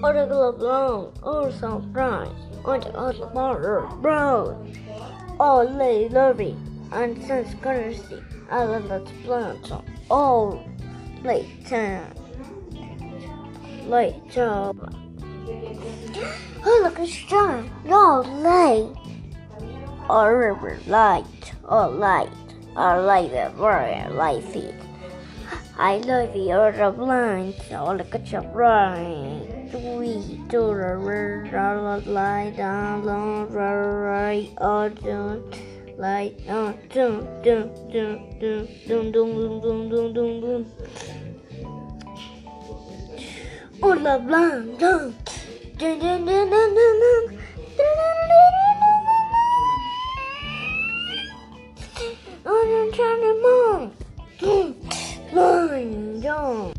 Article of loan or some price on the other border bro. All lay lovey, and since currency other than plants all late time. Late job. Oh look at strong no light or river light or light or light that very light feet. I love you, all the blind, all the good job right. We do the the light down, long, right, all down, light on, doom, doom, doom, doom, doom, doom, doom, doom, doom, doom. All the blind, down, dun, dun, dun, dun, dun, dun. I'm trying to move. 正